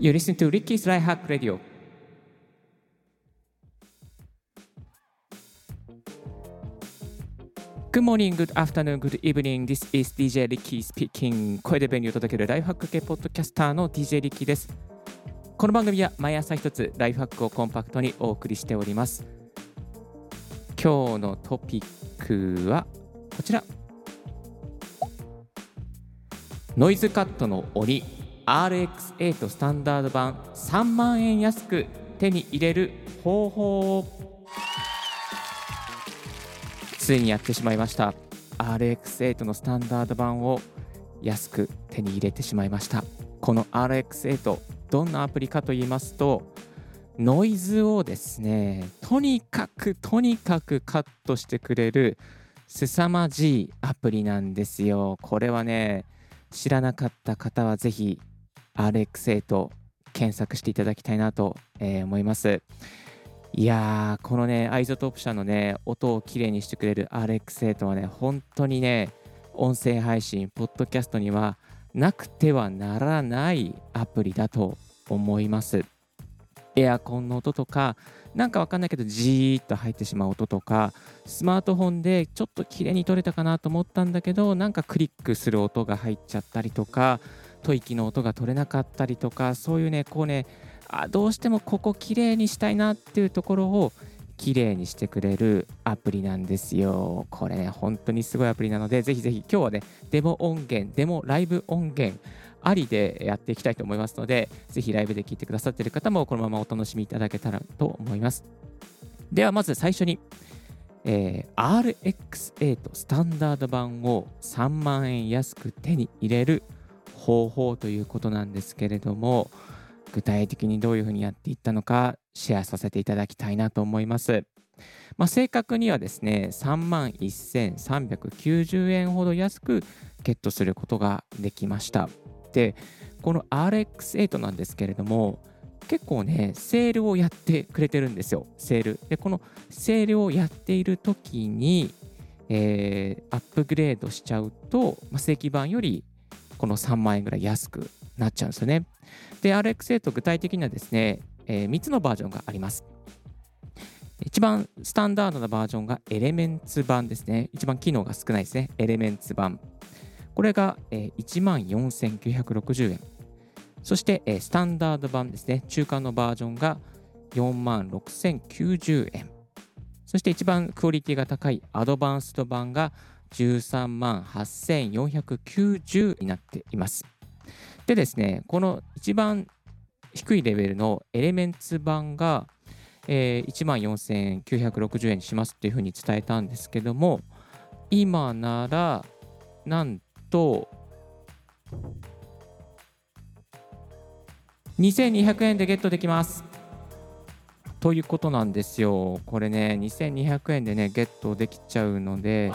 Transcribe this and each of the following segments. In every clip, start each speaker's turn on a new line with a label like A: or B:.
A: You listen to Ricky's Life Hack Radio. Good morning, good afternoon, good evening. This is DJ Ricky speaking. 声で便利を届けるライフハック系ポッドキャスターの DJ Ricky です。この番組は毎朝一つライフハックをコンパクトにお送りしております。今日のトピックはこちら。ノイズカットの鬼 RX8 スタンダード版3万円安く手に入れる方法ついにやってしまいました。RX8 のスタンダード版を安く手に入れてしまいました。この RX8 どんなアプリかと言いますとノイズをですねとにかくとにかくカットしてくれる凄まじいアプリなんですよ。これはね知らなかった方はぜ RX8 検索していただきたいなと、えー、思います。いやー、このね、 iZotope 社のね、音をきれいにしてくれる RX8 はね、本当にね、音声配信、ポッドキャストにはなくてはならないアプリだと思います。エアコンの音とか、なんかわかんないけど、じーっと入ってしまう音とか、スマートフォンでちょっと綺麗に撮れたかなと思ったんだけど、なんかクリックする音が入っちゃったりとか、吐息の音が取れなかったりとか、そういうね、こうね、あどうしてもここ綺麗にしたいなっていうところを綺麗にしてくれるアプリなんですよ。これね、本当にすごいアプリなので、ぜひぜひ今日はね、デモ音源、デモライブ音源、ありでやっていきたいと思いますので、ぜひライブで聞いてくださっている方もこのままお楽しみいただけたらと思います。ではまず最初に、えー、RX8 スタンダード版を3万円安く手に入れる方法ということなんですけれども、具体的にどういうふうにやっていったのかシェアさせていただきたいなと思います。まあ、正確にはですね、3万1390円ほど安くゲットすることができました。で、この RX8 なんですけれども、結構ね、セールをやってくれてるんですよ、セール。で、このセールをやっている時に、えー、アップグレードしちゃうと、まあ、正規版よりこの3万円ぐらい安くなっちゃうんですよね。で、RX8 具体的にはですね、えー、3つのバージョンがあります。一番スタンダードなバージョンがエレメンツ版ですね。一番機能が少ないですね。エレメンツ版。これが、えー、14,960円。そして、え、スタンダード版ですね。中間のバージョンが46,090円。そして一番クオリティが高いアドバンスト版が13万8490になっています。でですね、この一番低いレベルのエレメンツ版が、えー、1万4960円にしますっていうふうに伝えたんですけども、今なら、なんと、2200円でゲットできます。ということなんですよ。これね、2200円でね、ゲットできちゃうので、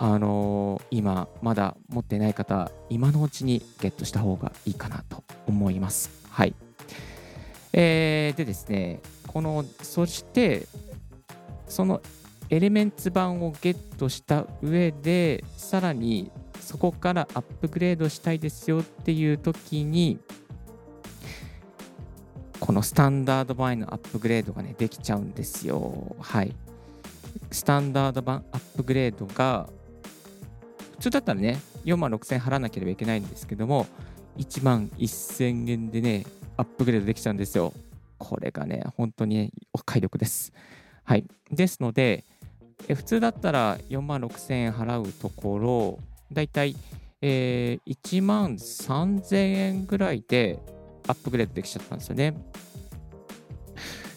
A: あのー、今まだ持ってない方今のうちにゲットした方がいいかなと思います。はい。えー、でですね、このそしてそのエレメンツ版をゲットした上でさらにそこからアップグレードしたいですよっていう時にこのスタンダード版へのアップグレードがねできちゃうんですよ。はい。スタンダード版アップグレードが普通だったらね、4万6000円払わなければいけないんですけども、1万1000円でね、アップグレードできちゃうんですよ。これがね、本当に、ね、お買い得です。はい。ですので、え普通だったら4万6000円払うところ、だいたい、えー、1万3000円ぐらいでアップグレードできちゃったんですよね。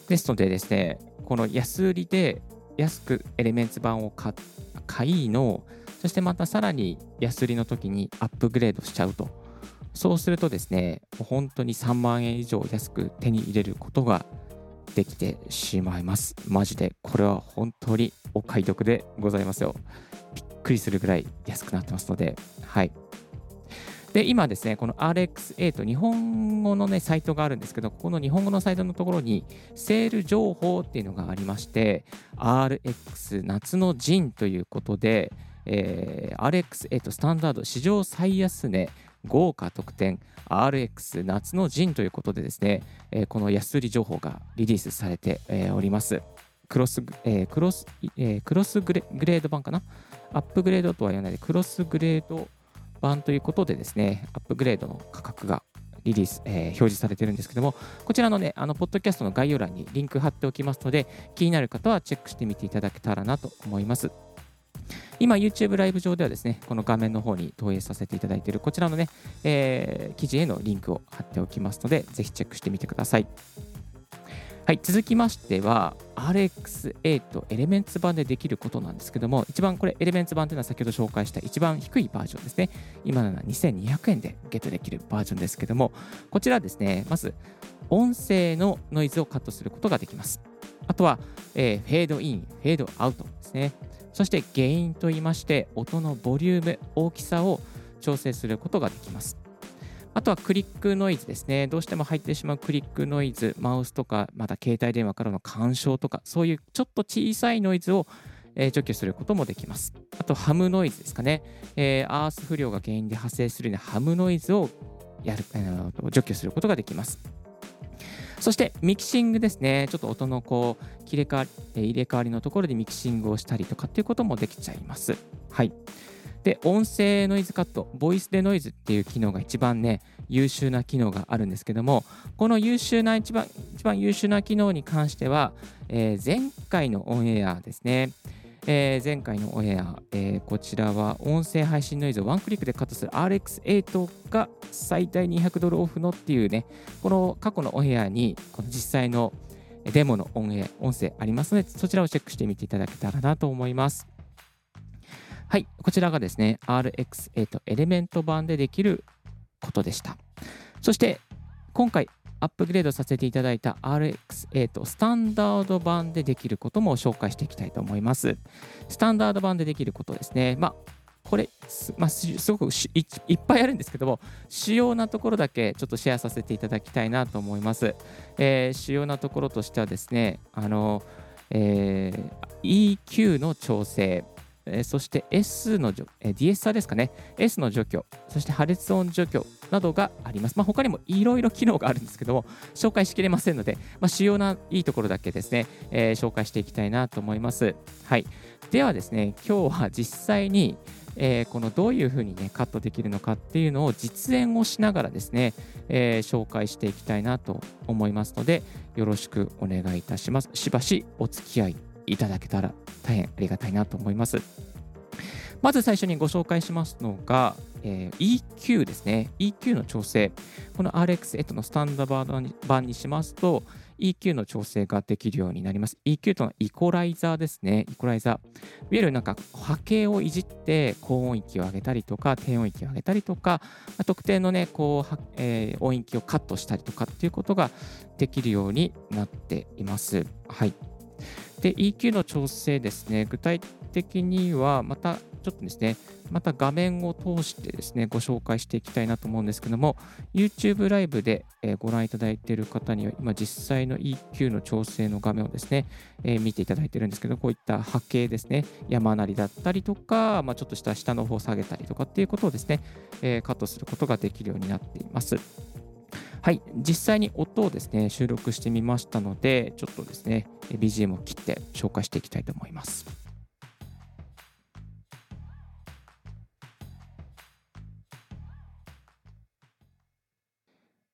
A: ですのでですね、この安売りで安くエレメンツ版を買いのそしてまたさらに安売りの時にアップグレードしちゃうと。そうするとですね、本当に3万円以上安く手に入れることができてしまいます。マジで、これは本当にお買い得でございますよ。びっくりするぐらい安くなってますので、はい。で、今ですね、この RX8 日本語のね、サイトがあるんですけど、ここの日本語のサイトのところに、セール情報っていうのがありまして、RX 夏の陣ということで、えー、RX8 スタンダード史上最安値豪華特典 RX 夏の陣ということでですね、えー、この安売り情報がリリースされて、えー、おります。クロス、えー、クロス、えー、クロスグレグレード版かな？アップグレードとは言わないで、クロスグレード版ということでですね、アップグレードの価格がリリース、えー、表示されてるんですけども、こちらのね、あの、ポッドキャストの概要欄にリンク貼っておきますので、気になる方はチェックしてみていただけたらなと思います。今、YouTube ライブ上ではですね、この画面の方に投影させていただいているこちらのね、えー、記事へのリンクを貼っておきますので、ぜひチェックしてみてください。はい、続きましては RX8 エレメンツ版でできることなんですけども、一番これエレメンツ版というのは先ほど紹介した一番低いバージョンですね。今のは2200円でゲットできるバージョンですけども、こちらですね、まず音声のノイズをカットすることができます。あとは、えー、フェードイン、フェードアウトですね。そしてゲインといいまして、音のボリューム、大きさを調整することができます。あとはクリックノイズですね。どうしても入ってしまうクリックノイズ、マウスとか、また携帯電話からの干渉とか、そういうちょっと小さいノイズを除去することもできます。あと、ハムノイズですかね。えー、アース不良が原因で発生するようなハムノイズをやる、えー、除去することができます。そしてミキシングですね。ちょっと音のこう切れ替わり入れ替わりのところでミキシングをしたりとかっていうこともできちゃいます。はい。で、音声ノイズカット、ボイスでノイズっていう機能が一番ね、優秀な機能があるんですけども、この優秀な一番、一番優秀な機能に関しては、えー、前回のオンエアですね。えー、前回のオンエア、えー、こちらは音声配信ノイズをワンクリックでカットする RX8 が最大200ドルオフのっていうね、この過去のオンエアにこの実際のデモの音音声ありますので、そちらをチェックしてみていただけたらなと思います。はい、こちらがですね、RX8 エレメント版でできることでした。そして、今回アップグレードさせていただいた RX8 スタンダード版でできることも紹介していきたいと思います。スタンダード版でできることですね。まあこれす,、まあ、すごくいっぱいあるんですけども、主要なところだけちょっとシェアさせていただきたいなと思います。えー、主要なところとしてはですね、あの、えー、EQ の調整、えそして S の、え DSR ですかね、S の除去、そして破裂音除去などがあります。まあ、他にもいろいろ機能があるんですけども、紹介しきれませんので、まあ、主要ないいところだけですね、えー、紹介していきたいなと思います。はい。ではですね、今日は実際に、えー、このどういうふうにね、カットできるのかっていうのを実演をしながらですね、えー、紹介していきたいなと思いますので、よろしくお願いいたします。しばしお付き合いいただけたら大変ありがたいなと思います。まず最初にご紹介しますのが、えー、EQ ですね。EQ の調整。この RX8 のスタンダード版にしますと、EQ の調整ができるようになります。EQ とのイコライザーですね。イコライザー。いわゆるなんか波形をいじって高音域を上げたりとか低音域を上げたりとか、特定のね、こう、えー、音域をカットしたりとかっていうことができるようになっています。はい。で、EQ の調整ですね、具体的にはまたちょっとですね、また画面を通してですね、ご紹介していきたいなと思うんですけども、YouTube ライブでご覧いただいている方には、今実際の EQ の調整の画面をですね、えー、見ていただいているんですけど、こういった波形ですね、山なりだったりとか、まあ、ちょっとした下の方を下げたりとかっていうことをですね、えー、カットすることができるようになっています。はい、実際に音をですね、収録してみましたので、ちょっとですね、BGM を切って紹介していきたいと思います。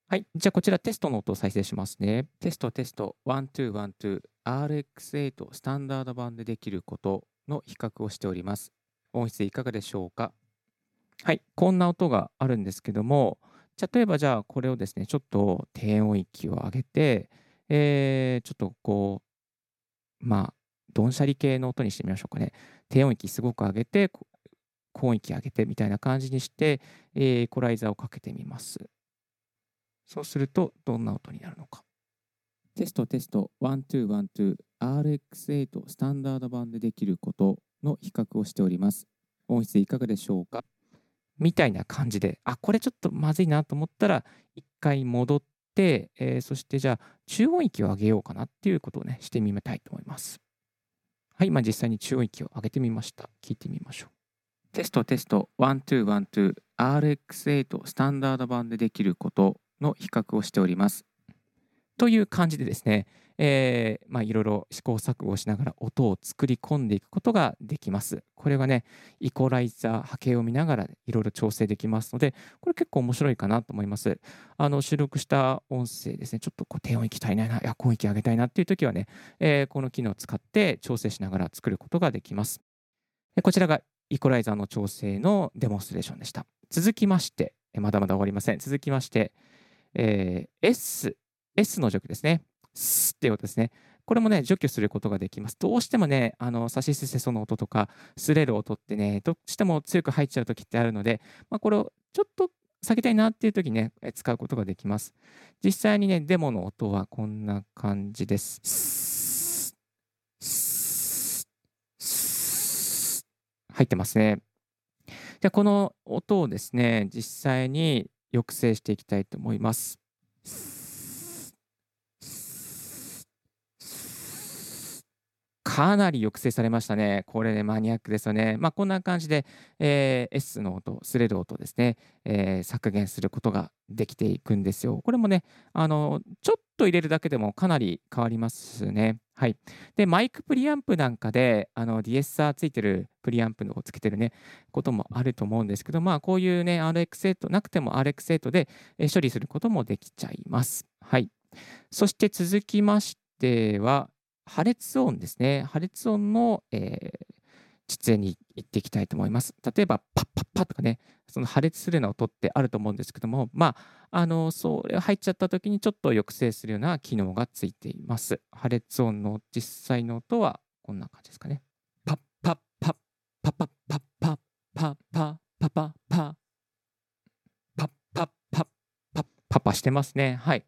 A: はい。じゃあ、こちらテストの音を再生しますね。テスト、テスト、1212、RX8 スタンダード版でできることの比較をしております。音質いかがでしょうか？はい。こんな音があるんですけども、例えばじゃあこれをですね、ちょっと低音域を上げて、えー、ちょっとこう、まあ、ドンシャリ系の音にしてみましょうかね。低音域すごく上げて、高音域上げてみたいな感じにして、えー、イコライザーをかけてみます。そうすると、どんな音になるのか。テストテスト、1212、RX8 スタンダード版でできることの比較をしております。音質いかがでしょうか？みたいな感じで、あ、これちょっとまずいなと思ったら、一回戻って、えー、そしてじゃあ、中音域を上げようかなっていうことをね、してみたいと思います。はい、まあ、実際に中音域を上げてみました。聞いてみましょう。テストテスト、1212、RX8 スタンダード版でできることの比較をしております。という感じでですね、えー、まあ、いろいろ試行錯誤しながら音を作り込んでいくことができます。これがね、イコライザー、波形を見ながらいろいろ調整できますので、これ結構面白いかなと思います。あの収録した音声ですね、ちょっとこう低音域足りないな、いや、高音域上げたいなっていう時はね、えー、この機能を使って調整しながら作ることができます。こちらがイコライザーの調整のデモンストレーションでした。続きまして、まだまだ終わりません。続きまして、えー、S、S の除去ですね。っていう音ですね。これもね、除去することができます。どうしてもね、あの、サシスセソの音とか、擦れる音ってね、どうしても強く入っちゃう時ってあるので、まあ、これをちょっと避けたいなっていう時にね、使うことができます。実際にね、デモの音はこんな感じです。入ってますね。じゃあ、この音をですね、実際に抑制していきたいと思います。かなり抑制されましたね。これね、マニアックですよね。まあ、こんな感じで、えー、S の音、スレる音ですね、えー、削減することができていくんですよ。これもね、あの、ちょっと入れるだけでもかなり変わりますね。はい。で、マイクプリアンプなんかで、あの、DSR ついてるプリアンプをつけてるね、こともあると思うんですけど、まあ、こういうね、RX8、なくても RX8 で処理することもできちゃいます。はい。そして続きましては、破裂音ですね。破裂音の、えー、実演に行っていきたいと思います。例えば、パッパッパッとかね、その破裂するような音ってあると思うんですけども、まあ、あの、それ入っちゃった時にちょっと抑制するような機能がついています。破裂音の実際の音はこんな感じですかね。パッパッパッパッパッパッパッパッパッパッパッパッパッパッパッパッパッパしてますね。はい。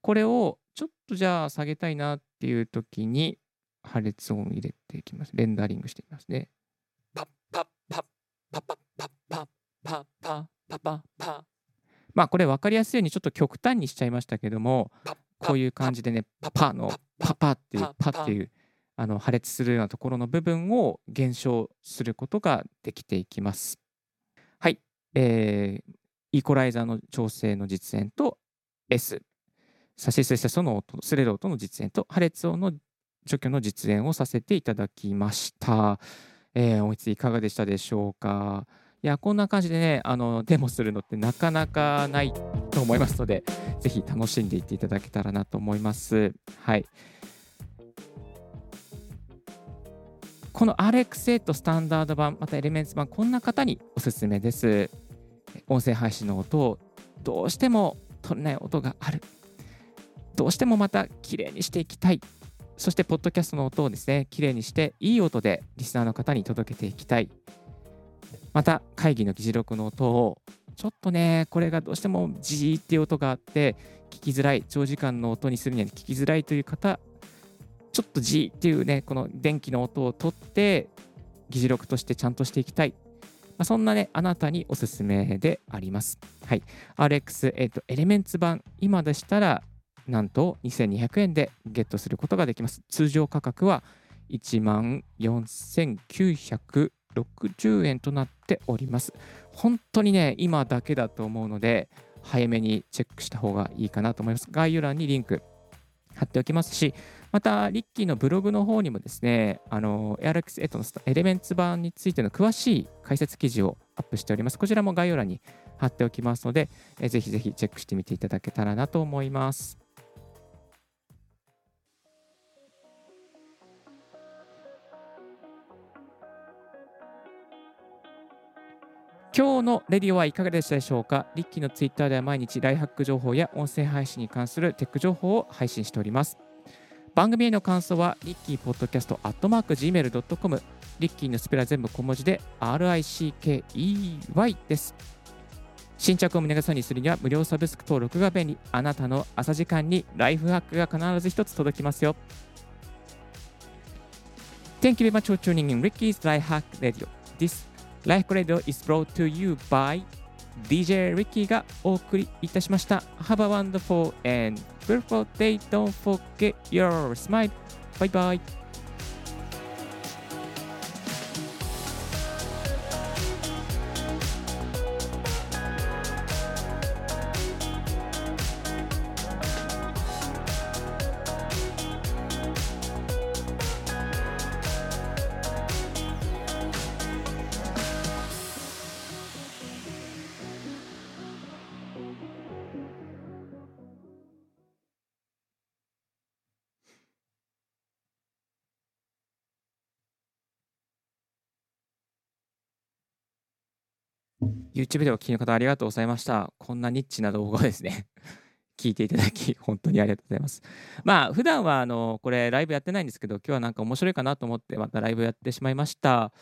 A: これをちょっとじゃあ下げたいなっていう時に破裂音入れていきます。レンダリングしていきますね。パッパッパッパッパッパッパッパッパッパッパッパッまあこれ分かりやすいようにちょっと極端にしちゃいましたけどもこういう感じでねパのパパっていうパっていうあの破裂するようなところの部分を減少することができていきます。はい、えー、イコライザーの調整の実演と S 差し捨てその音、スレロ音の実演と破裂音の除去の実演をさせていただきました。えー、思いついかがでしたでしょうか？いや、こんな感じでね、あの、デモするのってなかなかないと思いますので、ぜひ楽しんでいっていただけたらなと思います。はい。この RX8 スタンダード版、またエレメンツ版、こんな方におすすめです。音声配信の音をどうしても取れない音がある。どうしてもまた綺麗にしていきたい。そして、ポッドキャストの音をですね、綺麗にして、いい音でリスナーの方に届けていきたい。また、会議の議事録の音を、ちょっとね、これがどうしてもジーっていう音があって、聞きづらい、長時間の音にするには聞きづらいという方、ちょっと G っていうね、この電気の音を取って、議事録としてちゃんとしていきたい。まあ、そんなね、あなたにおすすめであります。はい。RX、えっ、ー、と、エレメンツ版、今でしたらなんと2200円でゲットすることができます。通常価格は1万4960円となっております。本当にね、今だけだと思うので、早めにチェックした方がいいかなと思います。概要欄にリンク貼っておきますし、また、リッキーのブログの方にもですね、あの、ARX8 のエレメンツ版についての詳しい解説記事をアップしております。こちらも概要欄に貼っておきますので、ぜひぜひチェックしてみていただけたらなと思います。今日のレディオはいかがでしたでしょうか？リッキーのツイッターでは毎日ライフハック情報や音声配信に関するテック情報を配信しております。番組への感想はリッキーポッドキャストアットマーク Gmail.com リッキーのスペルは全部小文字で RICKEY です。新着を胸傘にするには無料サブスク登録が便利。あなたの朝時間にライフハックが必ず一つ届きますよ。Thank you very much for tuning in Ricky's Life Hack Radio. This Life Radio is brought to you by DJ Ricky がお送りいたしました。Have a wonderful and beautiful day. Don't forget your smile. Bye bye. YouTube でお聞きの方ありがとうございました。こんなニッチな動画をですね 聞いていただき、本当にありがとうございます。まあ、普段はあのこれ、ライブやってないんですけど、今日はなんか面白いかなと思って、またライブやってしまいました。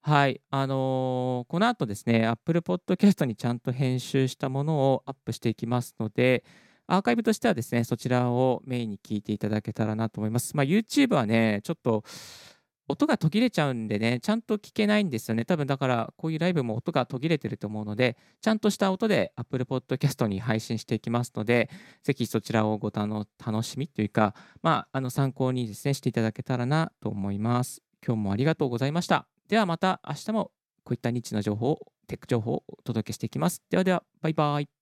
A: はい、あのー、この後ですね、Apple Podcast にちゃんと編集したものをアップしていきますので、アーカイブとしてはですね、そちらをメインに聞いていただけたらなと思います。まあ、YouTube はね、ちょっと音が途切れちゃうんでね、ちゃんと聞けないんですよね。多分だから、こういうライブも音が途切れてると思うので、ちゃんとした音で Apple Podcast に配信していきますので、ぜひそちらをご楽しみというか、まあ、あの参考にですね、していただけたらなと思います。今日もありがとうございました。ではまた明日もこういったニッチな情報、テック情報をお届けしていきます。ではでは、バイバイ。